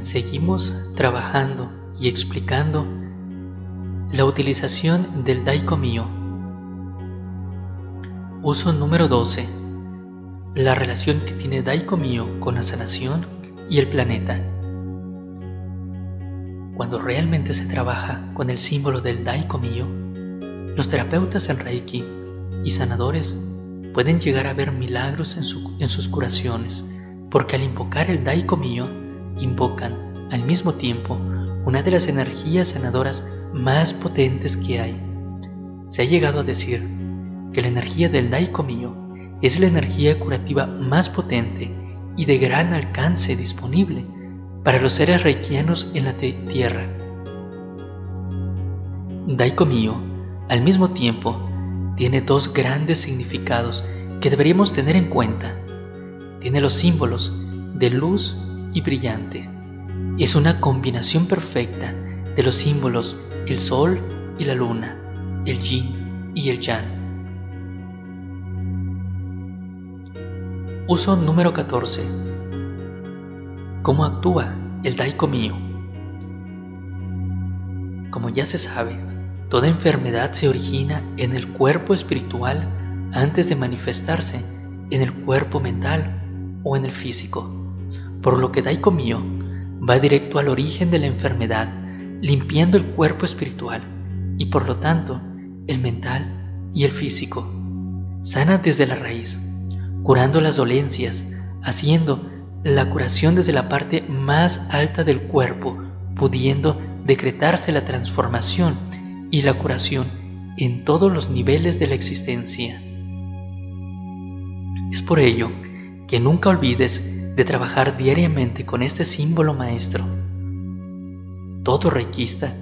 seguimos trabajando y explicando la utilización del Daiko Mio. Uso número 12. La relación que tiene Daiko Mio con la sanación y el planeta. Cuando realmente se trabaja con el símbolo del Daiko Mio, los terapeutas en Reiki y sanadores pueden llegar a ver milagros en, en sus curaciones, porque al invocar el Daiko Mio, invocan al mismo tiempo una de las energías sanadoras más potentes que hay. Se ha llegado a decir que la energía del Daiko Mio es la energía curativa más potente y de gran alcance disponible para los seres reikianos en la tierra. Daiko Mio, al mismo tiempo, tiene dos grandes significados que deberíamos tener en cuenta. Tiene los símbolos de luz y brillante. Es una combinación perfecta de los símbolos el sol y la luna, el yin y el yang. Uso número 14. ¿Cómo actúa el Daiko mío? Como ya se sabe, toda enfermedad se origina en el cuerpo espiritual antes de manifestarse en el cuerpo mental o en el físico, por lo que Daiko mío va directo al origen de la enfermedad, limpiando el cuerpo espiritual y por lo tanto el mental y el físico. Sana desde la raíz, curando las dolencias, haciendo la curación desde la parte más alta del cuerpo, pudiendo decretarse la transformación y la curación en todos los niveles de la existencia. Es por ello que nunca olvides de trabajar diariamente con este símbolo maestro. Todo reikista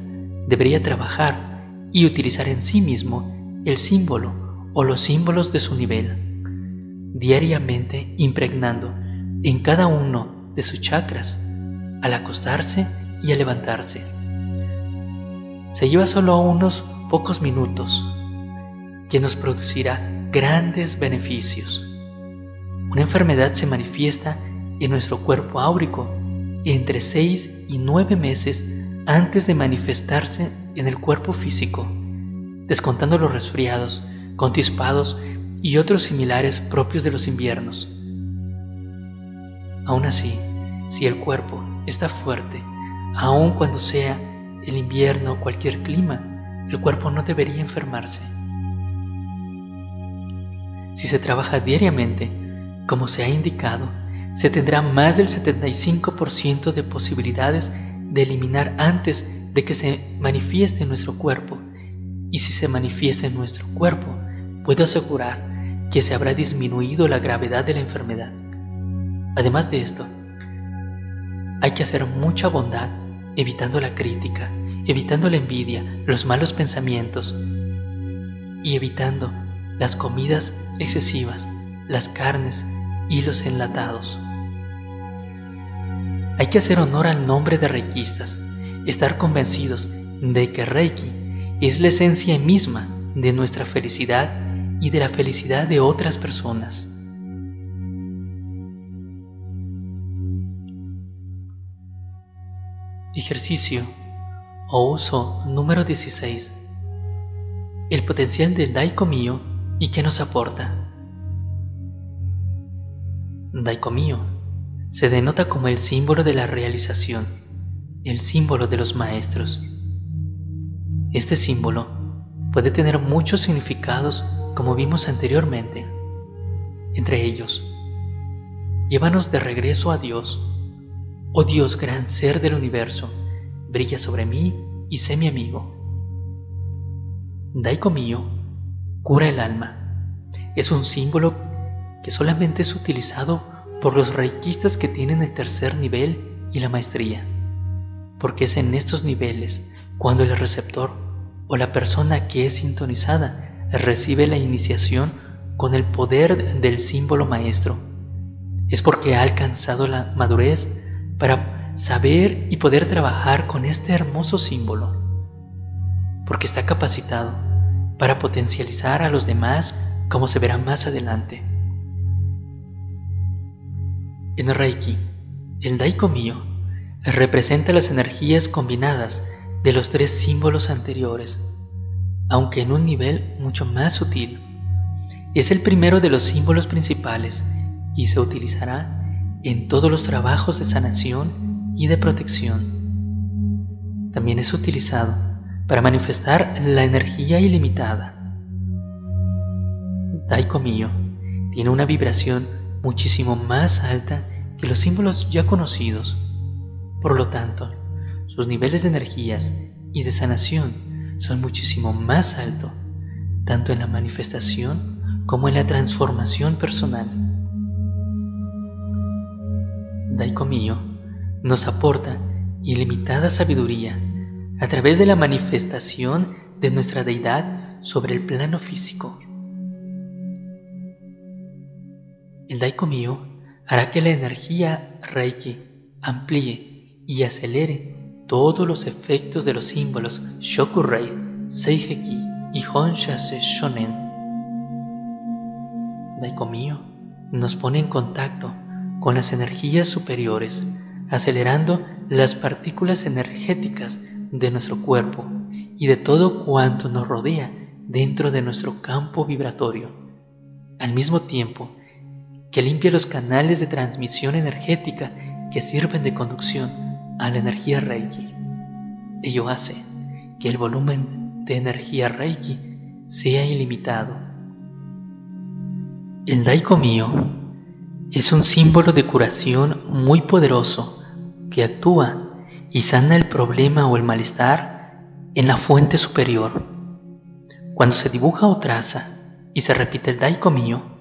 debería trabajar y utilizar en sí mismo el símbolo o los símbolos de su nivel, diariamente impregnando en cada uno de sus chakras al acostarse y al levantarse. Se lleva solo unos pocos minutos que nos producirá grandes beneficios. Una enfermedad se manifiesta en nuestro cuerpo áurico entre 6 y 9 meses antes de manifestarse en el cuerpo físico, descontando los resfriados, contispados y otros similares propios de los inviernos. Aún así, si el cuerpo está fuerte, aun cuando sea el invierno o cualquier clima, el cuerpo no debería enfermarse. Si se trabaja diariamente, como se ha indicado, se tendrá más del 75% de posibilidades de eliminar antes de que se manifieste en nuestro cuerpo. Y si se manifiesta en nuestro cuerpo, puedo asegurar que se habrá disminuido la gravedad de la enfermedad. Además de esto, hay que hacer mucha bondad evitando la crítica, evitando la envidia, los malos pensamientos y evitando las comidas excesivas, las carnes y los enlatados. Hay que hacer honor al nombre de reikistas, estar convencidos de que Reiki es la esencia misma de nuestra felicidad y de la felicidad de otras personas. Ejercicio o uso número 16. El potencial del Daiko Mio y qué nos aporta. Daiko Mio se denota como el símbolo de la realización, el símbolo de los maestros. Este símbolo puede tener muchos significados como vimos anteriormente. Entre ellos, llévanos de regreso a Dios. Oh Dios, gran ser del universo, brilla sobre mí y sé mi amigo. Daiko cura el alma. Es un símbolo que solamente es utilizado por los reikistas que tienen el tercer nivel y la maestría, porque es en estos niveles cuando el receptor o la persona que es sintonizada recibe la iniciación con el poder del símbolo maestro. Es porque ha alcanzado la madurez para saber y poder trabajar con este hermoso símbolo, porque está capacitado para potencializar a los demás como se verá más adelante. En Reiki, el Daiko Mio representa las energías combinadas de los tres símbolos anteriores, aunque en un nivel mucho más sutil. Es el primero de los símbolos principales y se utilizará en todos los trabajos de sanación y de protección. También es utilizado para manifestar la energía ilimitada. Daiko Mio tiene una vibración muchísimo más alta que los símbolos ya conocidos. Por lo tanto, sus niveles de energías y de sanación son muchísimo más altos, tanto en la manifestación como en la transformación personal. Daiko Mio nos aporta ilimitada sabiduría a través de la manifestación de nuestra deidad sobre el plano físico. El Daiko Mio hará que la energía Reiki amplíe y acelere todos los efectos de los símbolos Shokurei, Seiheki y Honshase Shonen. Daiko Mio nos pone en contacto con las energías superiores, acelerando las partículas energéticas de nuestro cuerpo y de todo cuanto nos rodea dentro de nuestro campo vibratorio, al mismo tiempo que limpia los canales de transmisión energética que sirven de conducción a la energía Reiki. Ello hace que el volumen de energía Reiki sea ilimitado. El Daiko Mio es un símbolo de curación muy poderoso que actúa y sana el problema o el malestar en la fuente superior. Cuando se dibuja o traza y se repite el Daiko Mio,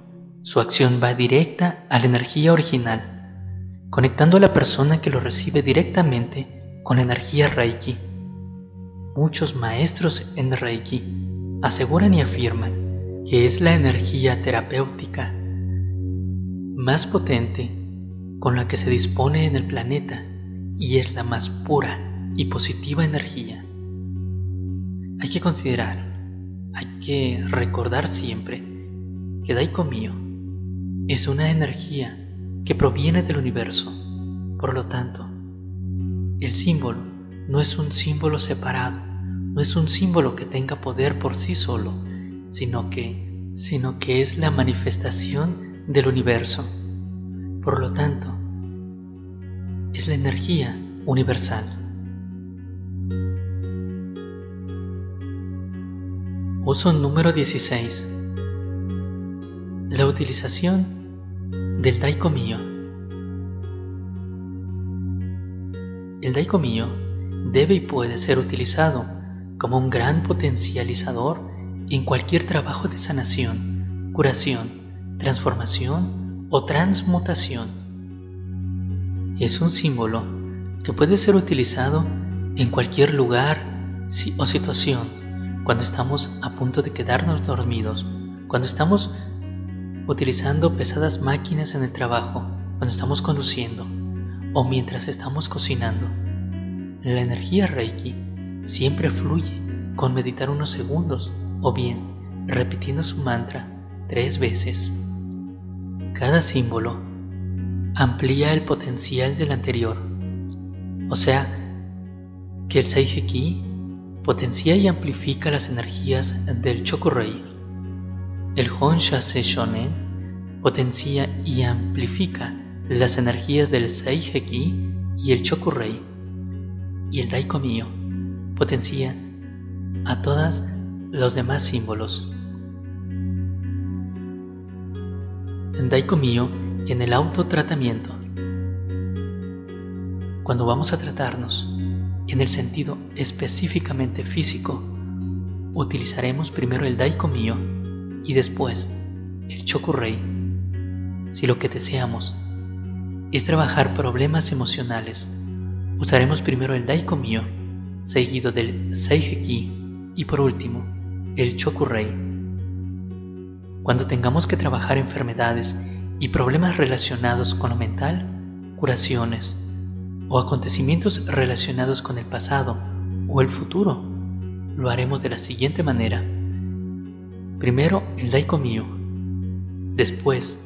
su acción va directa a la energía original, conectando a la persona que lo recibe directamente con la energía Reiki. Muchos maestros en Reiki aseguran y afirman que es la energía terapéutica más potente con la que se dispone en el planeta y es la más pura y positiva energía. Hay que considerar, hay que recordar siempre que Daiko Mio es una energía que proviene del universo. Por lo tanto, el símbolo no es un símbolo separado, no es un símbolo que tenga poder por sí solo, sino que, sino que es la manifestación del universo. Por lo tanto, es la energía universal. Uso número 16 la utilización del Daiko Mio. El Daiko Mio debe y puede ser utilizado como un gran potencializador en cualquier trabajo de sanación, curación, transformación o transmutación. Es un símbolo que puede ser utilizado en cualquier lugar o situación, cuando estamos a punto de quedarnos dormidos, cuando estamos utilizando pesadas máquinas en el trabajo, cuando estamos conduciendo o mientras estamos cocinando. La energía Reiki siempre fluye con meditar unos segundos o bien repitiendo su mantra tres veces. Cada símbolo amplía el potencial del anterior, o sea, que el Seiheki potencia y amplifica las energías del Chokurei el Honsha Shonen potencia y amplifica las energías del Seiheki y el Chokurei, y el Daiko Mio potencia a todos los demás símbolos. En Daiko Mio en el autotratamiento. Cuando vamos a tratarnos en el sentido específicamente físico, utilizaremos primero el Daiko Mio y después el Chokurei. Si lo que deseamos es trabajar problemas emocionales, usaremos primero el Daiko Mio, seguido del Seiheki y por último el Chokurei. Cuando tengamos que trabajar enfermedades y problemas relacionados con lo mental, curaciones o acontecimientos relacionados con el pasado o el futuro, lo haremos de la siguiente manera. Primero el Daiko Mio, después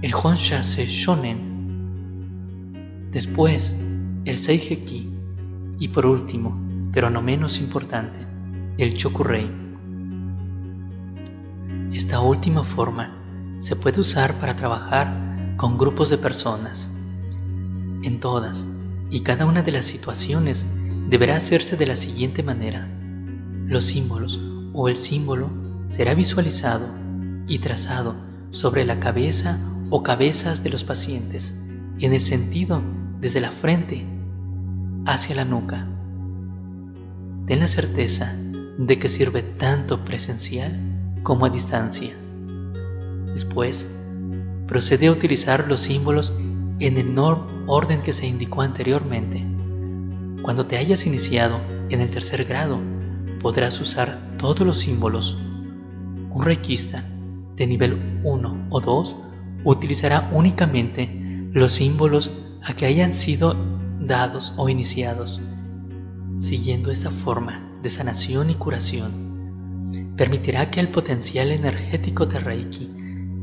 el Honsha Se Shonen, después el Seiheki y por último, pero no menos importante, el Chokurei. Esta última forma se puede usar para trabajar con grupos de personas. En todas y cada una de las situaciones deberá hacerse de la siguiente manera. Los símbolos o el símbolo será visualizado y trazado sobre la cabeza o cabezas de los pacientes en el sentido desde la frente hacia la nuca. Ten la certeza de que sirve tanto presencial como a distancia. Después, procede a utilizar los símbolos en el orden que se indicó anteriormente. Cuando te hayas iniciado en el tercer grado, podrás usar todos los símbolos. Un reikista de nivel 1 o 2 utilizará únicamente los símbolos a que hayan sido dados o iniciados. Siguiendo esta forma de sanación y curación, permitirá que el potencial energético de Reiki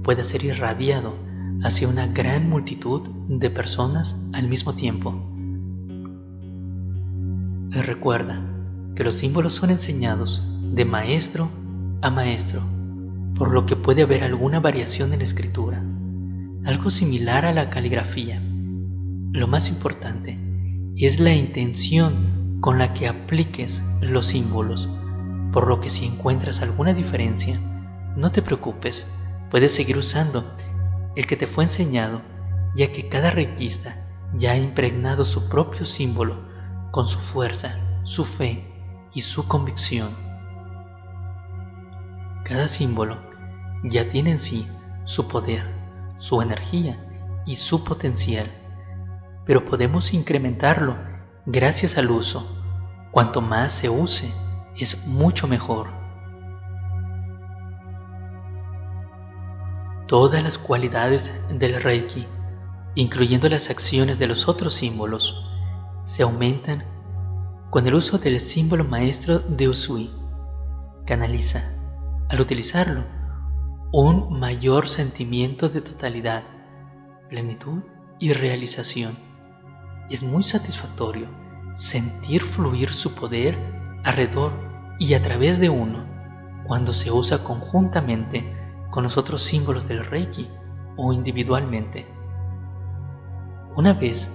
pueda ser irradiado hacia una gran multitud de personas al mismo tiempo. Recuerda que los símbolos son enseñados de maestro a maestro, por lo que puede haber alguna variación en la escritura, algo similar a la caligrafía. Lo más importante es la intención con la que apliques los símbolos, por lo que si encuentras alguna diferencia, no te preocupes, puedes seguir usando el que te fue enseñado, ya que cada requista ya ha impregnado su propio símbolo con su fuerza, su fe y su convicción. Cada símbolo ya tiene en sí su poder, su energía y su potencial, pero podemos incrementarlo gracias al uso. Cuanto más se use, es mucho mejor. Todas las cualidades del Reiki, incluyendo las acciones de los otros símbolos, se aumentan con el uso del símbolo maestro de Usui. Canaliza, al utilizarlo, un mayor sentimiento de totalidad, plenitud y realización. Es muy satisfactorio sentir fluir su poder alrededor y a través de uno cuando se usa conjuntamente con los otros símbolos del Reiki o individualmente. Una vez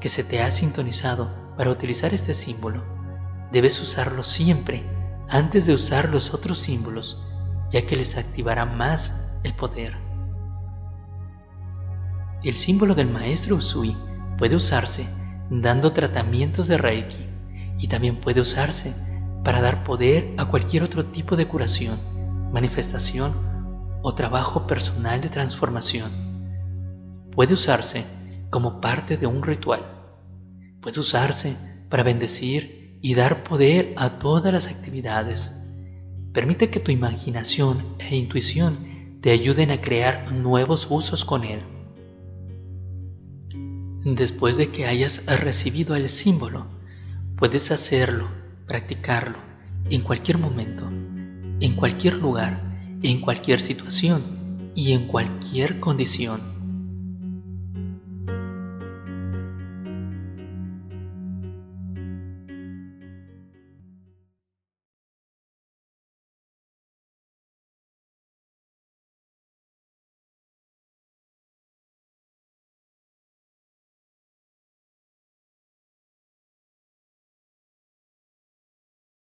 que se te ha sintonizado para utilizar este símbolo, debes usarlo siempre antes de usar los otros símbolos, ya que les activará más el poder. El símbolo del maestro Usui puede usarse dando tratamientos de Reiki y también puede usarse para dar poder a cualquier otro tipo de curación, manifestación o trabajo personal de transformación. Puede usarse como parte de un ritual. Puede usarse para bendecir y dar poder a todas las actividades. Permite que tu imaginación e intuición te ayuden a crear nuevos usos con él. Después de que hayas recibido el símbolo, puedes hacerlo, practicarlo, en cualquier momento, en cualquier lugar en cualquier situación y en cualquier condición.